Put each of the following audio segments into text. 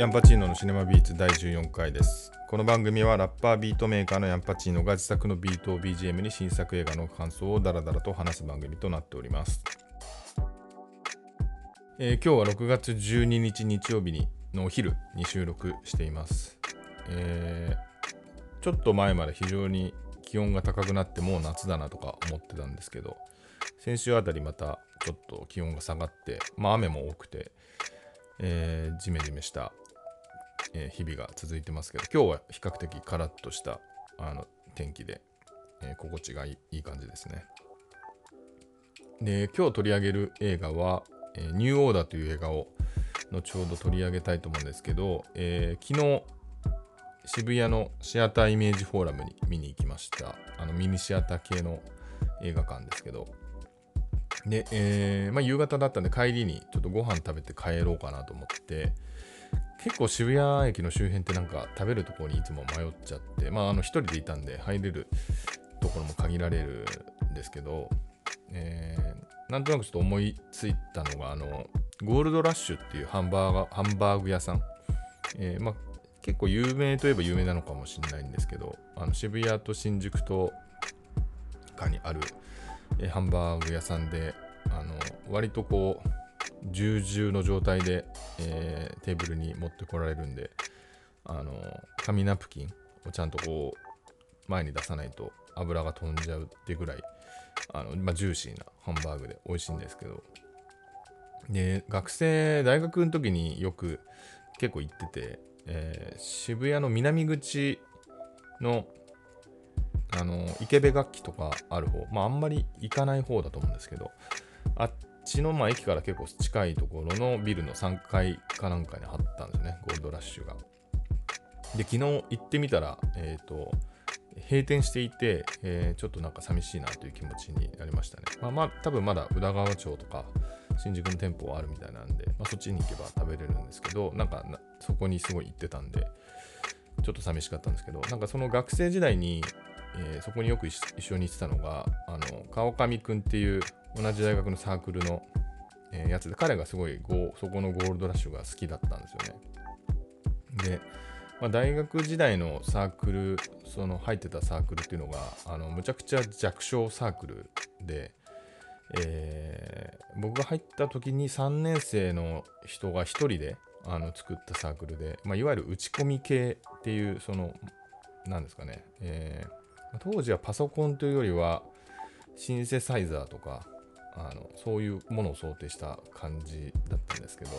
ヤンパチーノのシネマビーツ第14回です。この番組はラッパービートメーカーのヤンパチーノが自作のビートを BGM に新作映画の感想をダラダラと話す番組となっております。えー今日は6月12日日曜日にのお昼に収録しています。えーちょっと前まで非常に気温が高くなってもう夏だなとか思ってたんですけど、先週あたりまたちょっと気温が下がって、まあ雨も多くて、えージメジメした、え日々が続いてますけど、今日は比較的カラッとしたあの天気で、え心地がいい感じですね。で、今日取り上げる映画は、えニューオーダーという映画を後ほど取り上げたいと思うんですけど、えー昨日、渋谷のシアターイメージフォーラムに見に行きました。あのミニシアター系の映画館ですけど、で、えーまあ、夕方だったんで帰りにちょっとご飯食べて帰ろうかなと思って結構渋谷駅の周辺ってなんか食べるところにいつも迷っちゃってまああの一人でいたんで入れるところも限られるんですけど、えーなんとなくちょっと思いついたのがあのゴールドラッシュっていうハンバーガーハンバーグ屋さん、えーま、結構有名といえば有名なのかもしれないんですけどあの渋谷と新宿とかにあるえーハンバーグ屋さんであの割とこう重々の状態で、えーテーブルに持ってこられるんであの紙ナプキンをちゃんとこう前に出さないと油が飛んじゃうってぐらいあの、まあ、ジューシーなハンバーグで美味しいんですけど。で学生大学の時によく結構行ってて、えー渋谷の南口のあの池部楽器とかある方、まあ、あんまり行かない方だと思うんですけど、あっちのまあ駅から結構近いところのビルの3階かなんかに貼ったんですね、ゴールドラッシュが。で、昨日行ってみたら、えっ、と、閉店していて、えーちょっとなんか寂しいなという気持ちになりましたね。まあまあ、多分まだ宇田川町とか新宿の店舗はあるみたいなんで、まあ、そっちに行けば食べれるんですけど、なんかそこにすごい行ってたんで、ちょっと寂しかったんですけど、なんかその学生時代に、えーそこによく一緒に行ってたのが、あの川上くんっていう同じ大学のサークルの、えーやつで、彼がすごいゴそこのゴールドラッシュが好きだったんですよね。で、まあ、大学時代のサークル、その入ってたサークルっていうのが、あのむちゃくちゃ弱小サークルで、えー僕が入った時に3年生の人が1人であの作ったサークルで、まあ、いわゆる打ち込み系っていうそのなんですかね、えー当時はパソコンというよりはシンセサイザーとかあのそういうものを想定した感じだったんですけど、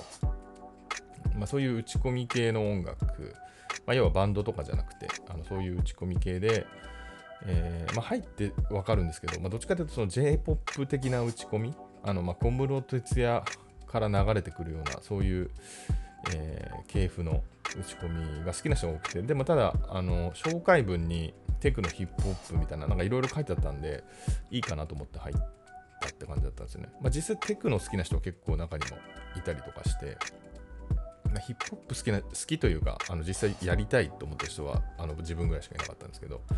まあ、そういう打ち込み系の音楽、まあ、要はバンドとかじゃなくてあのそういう打ち込み系で、えーまあ、入ってわかるんですけど、まあ、どっちかというとその J-POP 的な打ち込みあの、まあ、小室哲哉から流れてくるようなそういう、えー系譜の打ち込みが好きな人が多くてでもただあの紹介文にテクノヒップホップみたいななんかいろいろ書いてあったんでいいかなと思って入ったって感じだったんですよね、まあ、実際テクノ好きな人は結構中にもいたりとかしてまあヒップホップ好きな好きというかあの実際やりたいと思ってる人はあの自分ぐらいしかいなかったんですけど、ま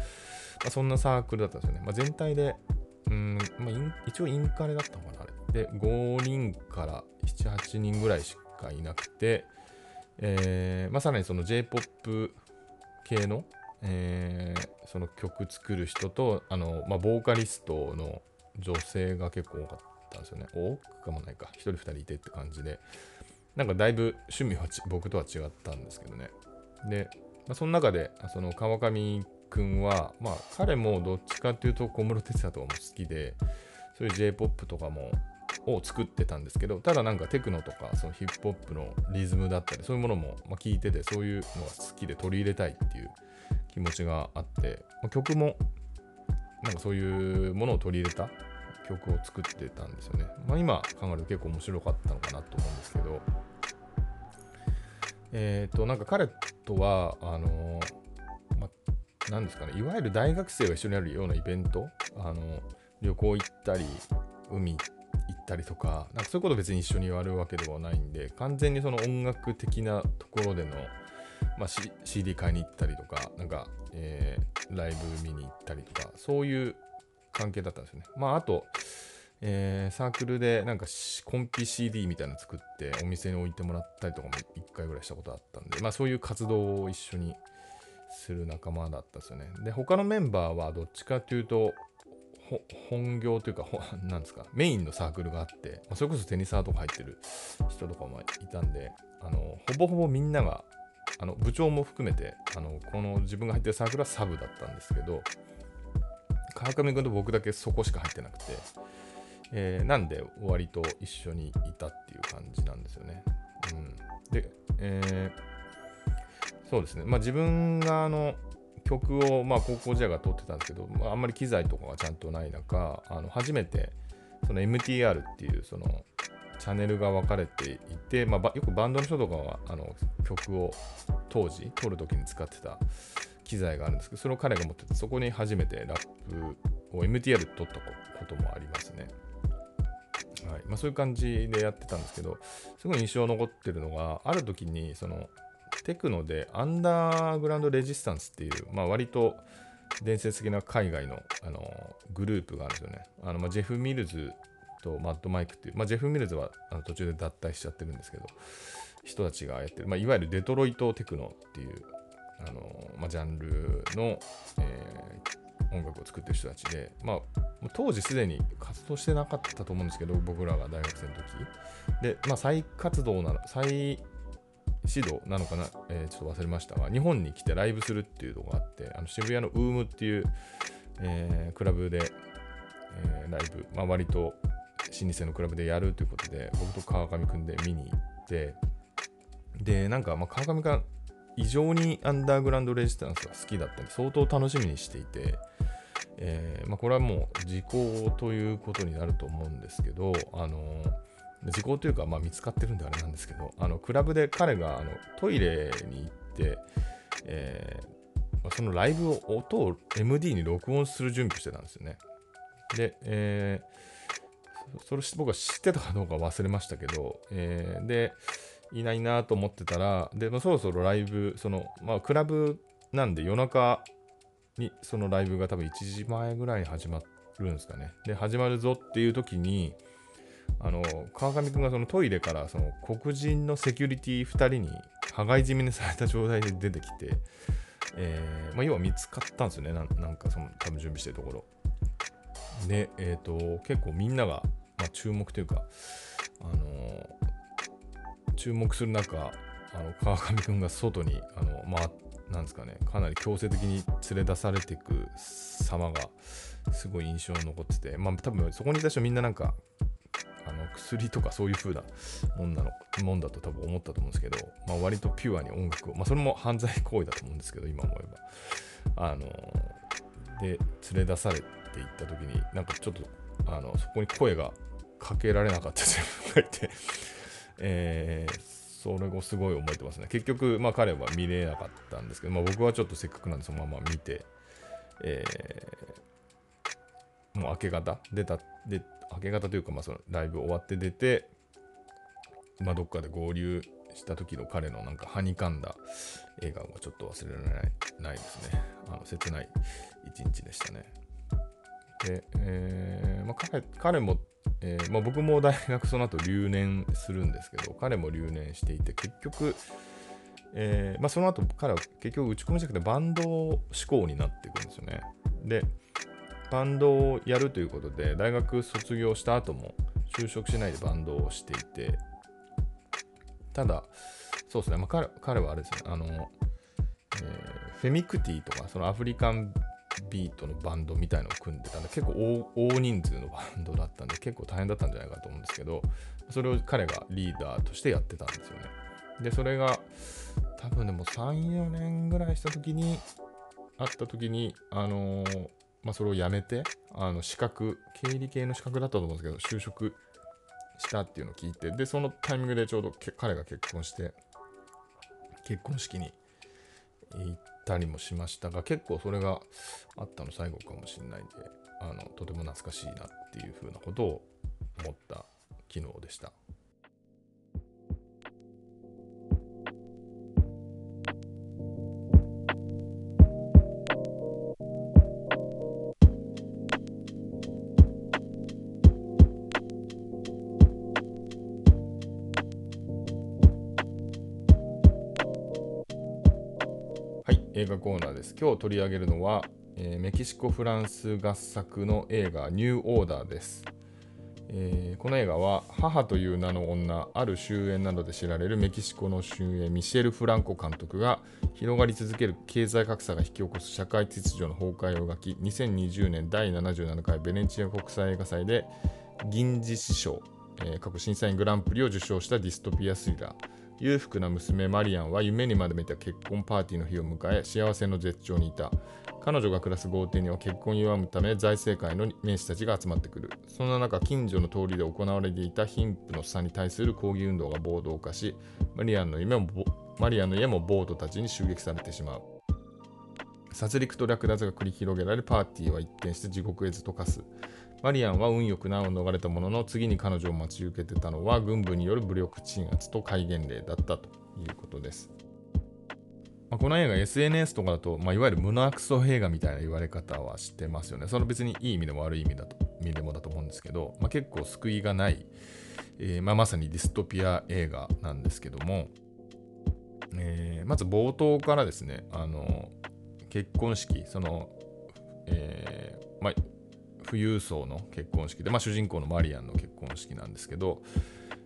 あ、そんなサークルだったんですよね、まあ、全体でうん、まあ、一応インカレだったのかなあれ。で5人から78人ぐらいしかいなくて、えーまあ、さらにその J-POP 系の、えーその曲作る人とあの、まあ、ボーカリストの女性が結構多かったんですよね。多くかもないか。1人2人いてって感じで。なんかだいぶ趣味は僕とは違ったんですけどね。で、まあ、その中でその川上くんはまあ彼もどっちかっていうと小室哲哉とかも好きでそういう J-POP とかもを作ってたんですけどただなんかテクノとかそのヒップホップのリズムだったりそういうものもま聞いててそういうのが好きで取り入れたいっていう気持ちがあって、ま曲もなんかそういうものを取り入れた曲を作ってたんですよね。まあ、今考えると結構面白かったのかなと思うんですけど、えっ、と、なんか彼とは、あのま、なんですかね、いわゆる大学生が一緒にやるようなイベント、あの旅行行ったり、海行ったりとか、なんかそういうこと別に一緒にやるわけではないんで、完全にその音楽的なところでの、まあ、C- CD 買いに行ったりとか、なんか、えーライブ見に行ったりとか、そういう関係だったんですよね。まあ、あと、えーサークルでなんかコンピ CD みたいなの作ってお店に置いてもらったりとかも1回ぐらいしたことあったんで、まあそういう活動を一緒にする仲間だったんですよね。で、他のメンバーはどっちかというと、本業というか、なんですか、メインのサークルがあって、まあそれこそテニサーとか入ってる人とかもいたんで、あのほぼほぼみんなが、あの部長も含めてあの、この自分が入ってるサークルはサブだったんですけど、川上君と僕だけそこしか入ってなくて、えーなんで割と一緒にいたっていう感じなんですよね。うん、で、えーそうですね、まあ、自分があの曲を、まあ、高校時代が撮ってたんですけど、まあ、あんまり機材とかがちゃんとない中、あの初めてその MTR っていうそのチャンネルが分かれていて、まあ、よくバンドの人とかはあの曲を当時撮るときに使ってた機材があるんですけど、それを彼が持ってて、そこに初めてラップを MTR で撮ったこともありますね。はいまあ、そういう感じでやってたんですけど、すごい印象残ってるのが、ある時にそのテクノでアンダーグラウンドレジスタンスっていう、まあ、割と伝説的な海外のあのグループがあるんですよね。あのまあ、ジェフ・ミルズとマッドマイクっていう、まあ、ジェフ・ミルズはあの途中で脱退しちゃってるんですけど、人たちがやってる、まあ、いわゆるデトロイトテクノっていうあの、まあ、ジャンルの、えー音楽を作ってる人たちで、まあ、当時すでに活動してなかったと思うんですけど、僕らが大学生の時。で、まあ、再活動なの、再指導なのかな、えーちょっと忘れましたが、日本に来てライブするっていうのがあって、あの渋谷のウームっていう、えークラブで、えーライブ、まあ、割と老舗のクラブでやるということで、僕と川上くんで見に行って、で、なんか、ま、川上が異常にアンダーグラウンドレジスタンスが好きだったんで、相当楽しみにしていて、えーまあ、これはもう時効ということになると思うんですけど、あの時効というか、まあ、見つかってるんであれなんですけど、あのクラブで彼があのトイレに行って、えーまそのライブを音を MD に録音する準備してたんですよね。で、えーそれ僕は知ってたかどうか忘れましたけど、えーで、いないなと思ってたら、で、まあそろそろライブ、その、まあ、クラブなんで夜中にそのライブが多分1時前ぐらいに始まるんですかね。で、始まるぞっていう時に、あの川上君がそのトイレからその黒人のセキュリティ2人に羽交い締めにされた状態で出てきて、えーまあ、要は見つかったんですよね、なんなんかその多分準備してるところ。で、えっ、と、結構みんなが、まあ、注目というか、あの注目する中、あの川上君が外に、あのまあ、なんですかね、かなり強制的に連れ出されていく様がすごい印象に残ってて、まあ多分そこにいた人みんななんか、あの薬とかそういう風なもんなのもんだと多分思ったと思うんですけど、まあ、割とピュアに音楽を、まあ、それも犯罪行為だと思うんですけど、今思えば。あので、連れ出されていった時に、なんかちょっと、あのそこに声がかけられなかった自分がいて、えーそれをすごい覚えてますね。結局、まあ彼は見れなかったんですけど、まあ僕はちょっとせっかくなんでそのまま見て、えーもう明け方、出た、で明け方というか、まあそのライブ終わって出て、まあどっかで合流した時の彼のなんかはにかんだ笑顔がちょっと忘れられないないですね。あの切ない一日でしたね。で、えーまあ、彼彼も、えーまあ、僕も大学その後留年するんですけど、彼も留年していて、結局、えーまあ、その後彼は結局打ち込みじゃなくてバンド志向になっていくんですよね。で、バンドをやるということで、大学卒業した後も就職しないでバンドをしていて、ただ、そうですね、まあ、彼彼はあれですね、あの、えーフェミクティとか、そのアフリカンビートのバンドみたいのを組んでたんで、結構大人数のバンドだったんで、結構大変だったんじゃないかと思うんですけど、それを彼がリーダーとしてやってたんですよね。で、それが、多分でも3、4年ぐらいした時に、会った時に、あのーまあ、それを辞めて、あの資格、経理系の資格だったと思うんですけど、就職したっていうのを聞いて、で、そのタイミングでちょうど彼が結婚して、結婚式に行ってたりもしましたが、結構それがあったの最後かもしれないんで、あのとても懐かしいなっていうふうなことを思った機能でした。映画コーナーです。今日取り上げるのは、えー、メキシコ・フランス合作の映画ニューオーダーです。えー、この映画は母という名の女ある終焉などで知られるメキシコの終焉ミシェル・フランコ監督が広がり続ける経済格差が引き起こす社会秩序の崩壊を描き2020年第77回ベネチア国際映画祭で銀次師匠、えー、過去審査員グランプリを受賞したディストピアスリラー裕福な娘マリアンは夢にまで見た結婚パーティーの日を迎え幸せの絶頂にいた。彼女が暮らす豪邸には結婚を祝うため財政界の名士たちが集まってくる。そんな中近所の通りで行われていた貧富の差に対する抗議運動が暴動化しマリアンの夢もマリアンの家も暴徒たちに襲撃されてしまう。殺戮と略奪が繰り広げられパーティーは一転して地獄絵図と化す。マリアンは運よく難を逃れたものの次に彼女を待ち受けてたのは軍部による武力鎮圧と戒厳令だったということです。まあ、この映画 SNS とかだと、まあ、いわゆる胸クソ映画みたいな言われ方はしてますよね。その別にいい意味でも悪い意味だと意味でもだと思うんですけど、まあ、結構救いがない、えー、まあ、まさにディストピア映画なんですけども、えー、まず冒頭からですね、あの結婚式、その、えー、まあ、富裕層の結婚式で、まあ、主人公のマリアンの結婚式なんですけど、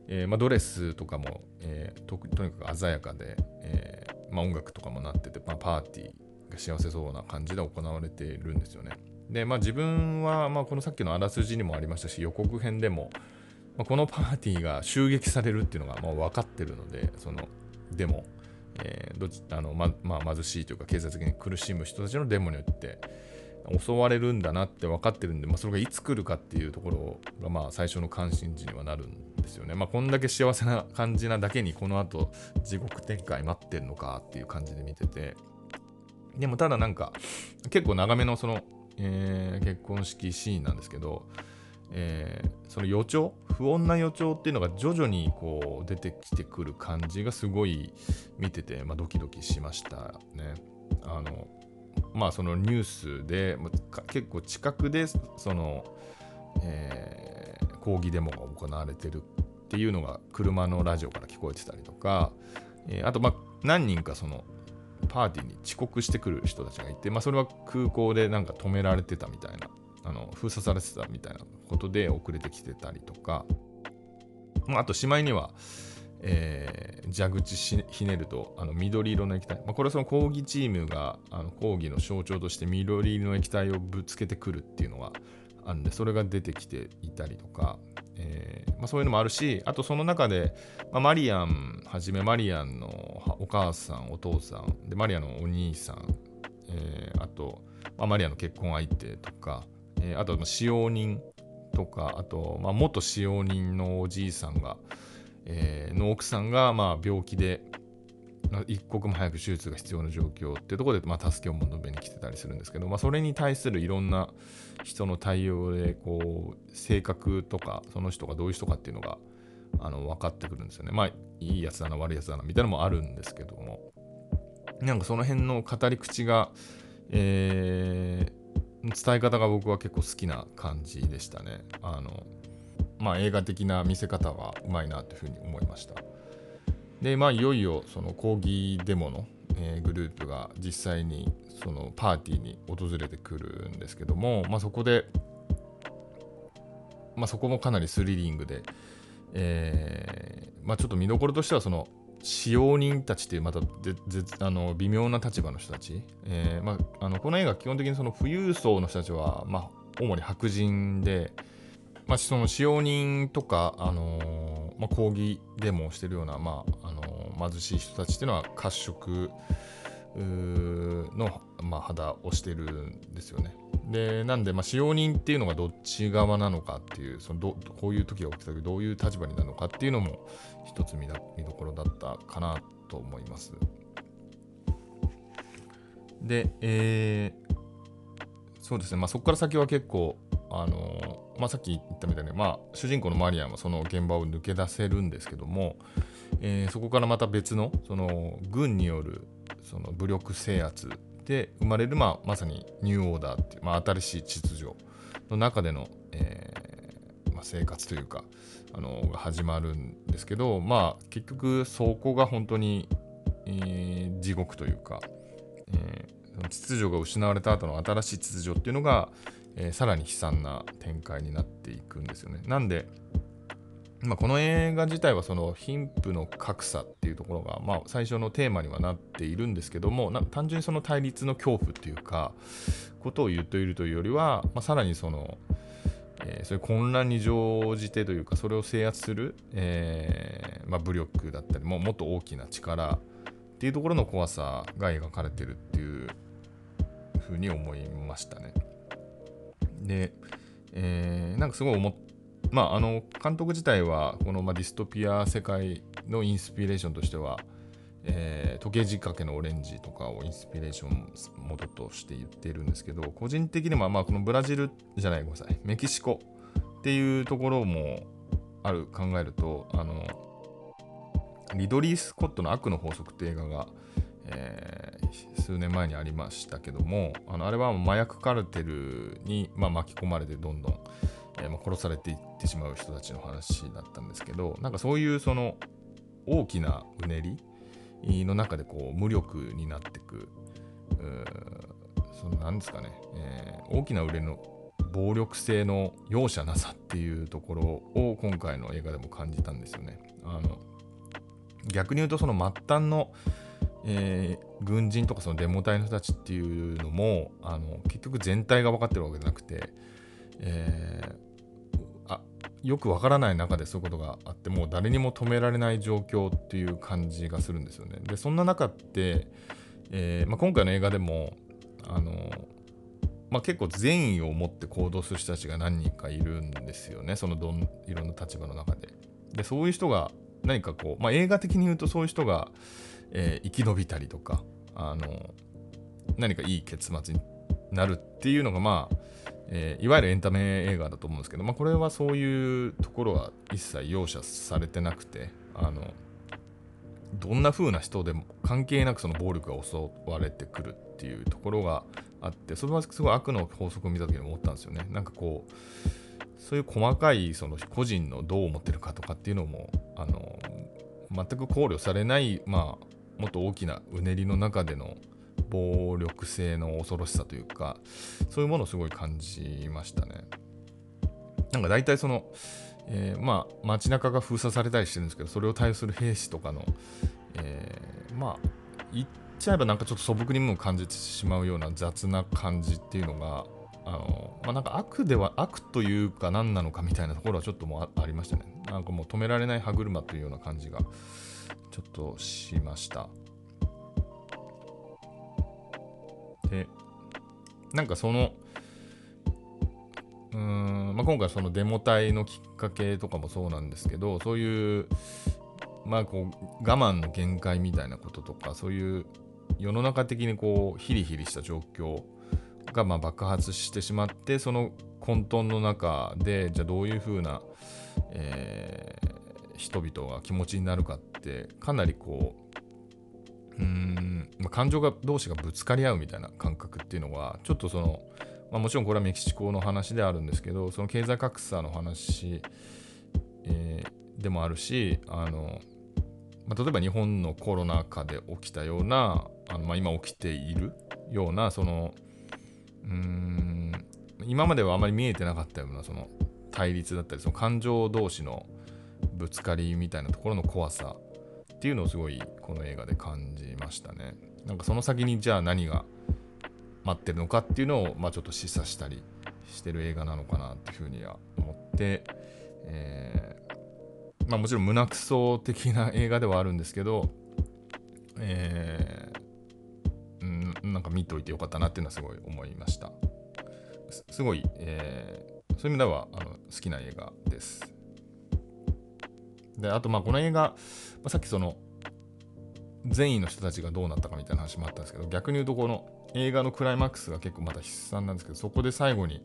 えーまあ、ドレスとかも、えー、ととにかく鮮やかで、えーまあ、音楽とかもなってて、まあ、パーティーが幸せそうな感じで行われているんですよね。で、まあ、自分は、まあ、このさっきのあらすじにもありましたし予告編でも、まあ、このパーティーが襲撃されるっていうのがまあ分かってるのでそのデモ、えーどちあのままあ、貧しいというか経済的に苦しむ人たちのデモによって襲われるんだなって分かってるんで、まあ、それがいつ来るかっていうところがまあ最初の関心事にはなるんですよね。まあ、こんだけ幸せな感じなだけにこの後地獄展開待ってるのかっていう感じで見ててでもただなんか結構長めのその、えー、結婚式シーンなんですけど、えー、その予兆不穏な予兆っていうのが徐々にこう出てきてくる感じがすごい見てて、まあ、ドキドキしましたね。あのまあそのニュースで結構近くでその、えー、抗議デモが行われてるっていうのが車のラジオから聞こえてたりとか、えー、あとまあ何人かそのパーティーに遅刻してくる人たちがいて、まあ、それは空港でなんか止められてたみたいなあの封鎖されてたみたいなことで遅れてきてたりとか、まあ、あとしまいには、えー、蛇口ひねるとあの緑色の液体、まあ、これはその抗議チームがあの抗議の象徴として緑色の液体をぶつけてくるっていうのがあるんでそれが出てきていたりとか、えーまあ、そういうのもあるしあとその中で、まあ、マリアンはじめマリアンのお母さんお父さんでマリアンのお兄さん、えー、あと、まあ、マリアンの結婚相手とか、えー、あと使用人とかあと、まあ、元使用人のおじいさんがえー、の奥さんがまあ病気で一刻も早く手術が必要な状況っていうところで、まあ、助けを求めに来てたりするんですけど、まあ、それに対するいろんな人の対応でこう性格とかその人がどういう人かっていうのがあの分かってくるんですよね。まあいいやつだな悪いやつだなみたいなのもあるんですけどもなんかその辺の語り口が、えー、伝え方が僕は結構好きな感じでしたね。あのまあ、映画的な見せ方はうまいなというふうに思いました。で、まあ、いよいよその抗議デモの、えー、グループが実際にそのパーティーに訪れてくるんですけども、まあ、そこで、まあ、そこもかなりスリリングで、えーまあ、ちょっと見どころとしてはその使用人たちっていうまたあの微妙な立場の人たち、えーまあ、あのこの映画基本的にその富裕層の人たちは、まあ、主に白人で、まあ、その使用人とか、あのー、まあ、抗議デモをしているような、まああの、貧しい人たちっていうのは褐色の、まあ、肌をしているんですよね。でなんで、まあ、使用人っていうのがどっち側なのかっていうそのどこういう時が起きた時どういう立場になるのかっていうのも一つ見どころだったかなと思います。で、えー、そうですね、まあ、そこから先は結構あのまあ、さっき言ったみたいに、まあ、主人公のマリアンはその現場を抜け出せるんですけども、えー、そこからまた別のその軍によるその武力制圧で生まれる、まあ、まさにニューオーダーっていう、まあ、新しい秩序の中での、えーまあ、生活というかあのが始まるんですけど、まあ、結局そこが本当に、えー、地獄というかえー、秩序が失われた後の新しい秩序っていうのが、えー、さらに悲惨な展開になっていくんですよね。なんで、まあ、この映画自体はその貧富の格差っていうところが、まあ、最初のテーマにはなっているんですけども単純にその対立の恐怖っていうかことを言っているというよりは、まあ、さらにその、えー、そういう混乱に乗じてというかそれを制圧する、えーまあ、武力だったりももっと大きな力っていうところの怖さが描かれてるっていうふうに思いましたね。で、えー、なんかすごい思っまあ、あの監督自体はこの、まあ、ディストピア世界のインスピレーションとしては、えー、時計仕掛けのオレンジとかをインスピレーション元として言っているんですけど個人的には、まあ、このブラジルじゃないごめんなさいメキシコっていうところもある考えるとあのリドリー・スコットの悪の法則って映画が、えー、数年前にありましたけどもあのあれは麻薬カルテルに、まあ、巻き込まれてどんどんえー、まあ、殺されていってしまう人たちの話だったんですけどなんかそういうその大きなうねりの中でこう無力になっていくそのなんですかね、えー、大きな売れの暴力性の容赦なさっていうところを今回の映画でも感じたんですよね。あの逆に言うとその末端の、えー、軍人とかそのデモ隊の人たちっていうのもあの結局全体が分かってるわけじゃなくて、えー、よくわからない中でそういうことがあってもう誰にも止められない状況っていう感じがするんですよね。でそんな中って、えーまあ、今回の映画でもあの、まあ、結構善意を持って行動する人たちが何人かいるんですよねそのどんいろんな立場の中で。でそういう人が何かこう、まあ、映画的に言うとそういう人が、えー、生き延びたりとかあの何かいい結末になるっていうのがまあえー、いわゆるエンタメ映画だと思うんですけど、まあ、これはそういうところは一切容赦されてなくてあのどんな風な人でも関係なくその暴力が襲われてくるっていうところがあってそれはすごい悪の法則を見た時に思ったんですよね。なんかこうそういう細かいその個人のどう思ってるかとかっていうのもあの全く考慮されないまあもっと大きなうねりの中での暴力性の恐ろしさというかそういうものをすごい感じましたねなんか大体その、えー、まあ街中が封鎖されたりしてるんですけどそれを対応する兵士とかの、えー、まあ言っちゃえばなんかちょっと素朴にも感じてしまうような雑な感じっていうのがあのまあ、なんか悪では悪というか何なのかみたいなところはちょっともありましたね。なんかもう止められない歯車というような感じがちょっとしました。で、なんかその、うーん、まあ、今回そのデモ隊のきっかけとかもそうなんですけど、そういう、まあこう、我慢の限界みたいなこととか、そういう世の中的にこう、ヒリヒリした状況がま爆発してしまって、その混沌の中で、じゃあどういうふうな、えー、人々が気持ちになるかって、かなりこう、うん、まあ、感情が同士がぶつかり合うみたいな感覚っていうのはちょっとその、まあ、もちろんこれはメキシコの話であるんですけどその経済格差の話、えー、でもあるしあの、まあ、例えば日本のコロナ禍で起きたようなあの、まあ、今起きているようなそのうん今まではあまり見えてなかったようなその対立だったりその感情同士のぶつかりみたいなところの怖さっていうのをすごいこの映画で感じましたね。なんかその先にじゃあ何が待ってるのかっていうのを、まあ、ちょっと示唆したりしてる映画なのかなっていうふうには思って、えー、まあ、もちろん胸くそ的な映画ではあるんですけど、えー、うん、なんか見といてよかったなっていうのはすごい思いました。すごい、えー、そういう意味ではあの好きな映画です。で、あと、まあ、この映画、まあ、さっきその、善意の人たちがどうなったかみたいな話もあったんですけど、逆に言うと、この映画のクライマックスが結構また悲惨なんですけど、そこで最後に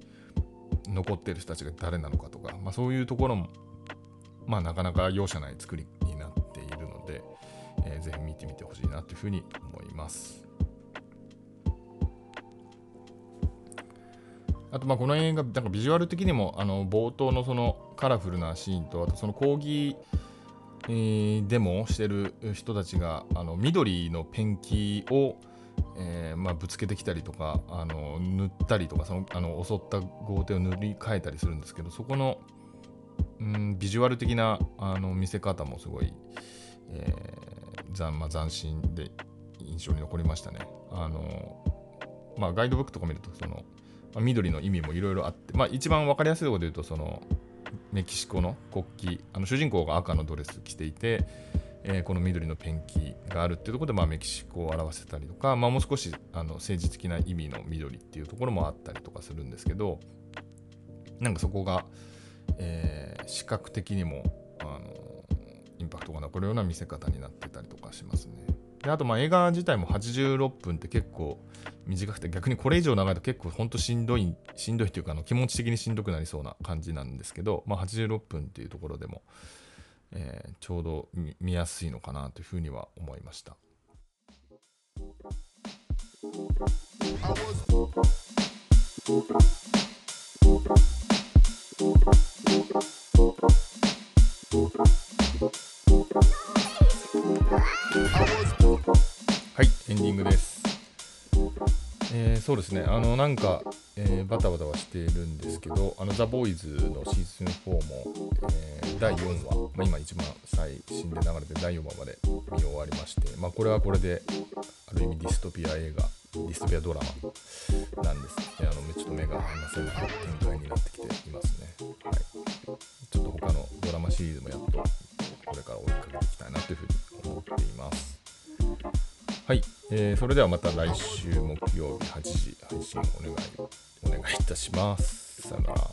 残ってる人たちが誰なのかとか、まあ、そういうところも、まあ、なかなか容赦ない作りになっているので、えー、ぜひ見てみてほしいなというふうに思います。あとまあこの映画、なんかビジュアル的にもあの冒頭のそのカラフルなシーンと、あとその講義えー、デモをしてる人たちがあの緑のペンキを、えー、まあ、ぶつけてきたりとかあの塗ったりとかそのあの襲った豪邸を塗り替えたりするんですけどそこの、うん、ビジュアル的なあの見せ方もすごい、えーざまあ、斬新で印象に残りましたね。あのまあ、ガイドブックとか見るとその、まあ、緑の意味もいろいろあって、まあ、一番分かりやすいところで言うとそのメキシコの国旗あの主人公が赤のドレス着ていて、えー、この緑のペンキがあるっていうところで、まあ、メキシコを表せたりとか、まあ、もう少しあの政治的な意味の緑っていうところもあったりとかするんですけどなんかそこが、えー、視覚的にもあのインパクトが残るような見せ方になってたりとかしますね。であとまあ映画自体も86分って結構短くて逆にこれ以上長いと結構ほんとしんどいしんどいっていうかあの気持ち的にしんどくなりそうな感じなんですけど、まあ、86分っていうところでも、えー、ちょうど見やすいのかなというふうには思いました。はいエンディングです。えー、そうですね。あのなんか、えー、バタバタはしているんですけどあのザ・ボーイズのシーズン4も、えー、第4話、まあ、今一番最新で流れて第4話まで見終わりまして、まあ、これはこれである意味ディストピア映画ディストピアドラマなんですね。あのちょっと目が離せない展開になってきていますね、はい、ちょっと他のドラマシリーズもやっとこれから追いかけていきたいなというふうにっていますはい、えー、それではまた来週木曜日8時配信お願いお願いいたします。さよなら。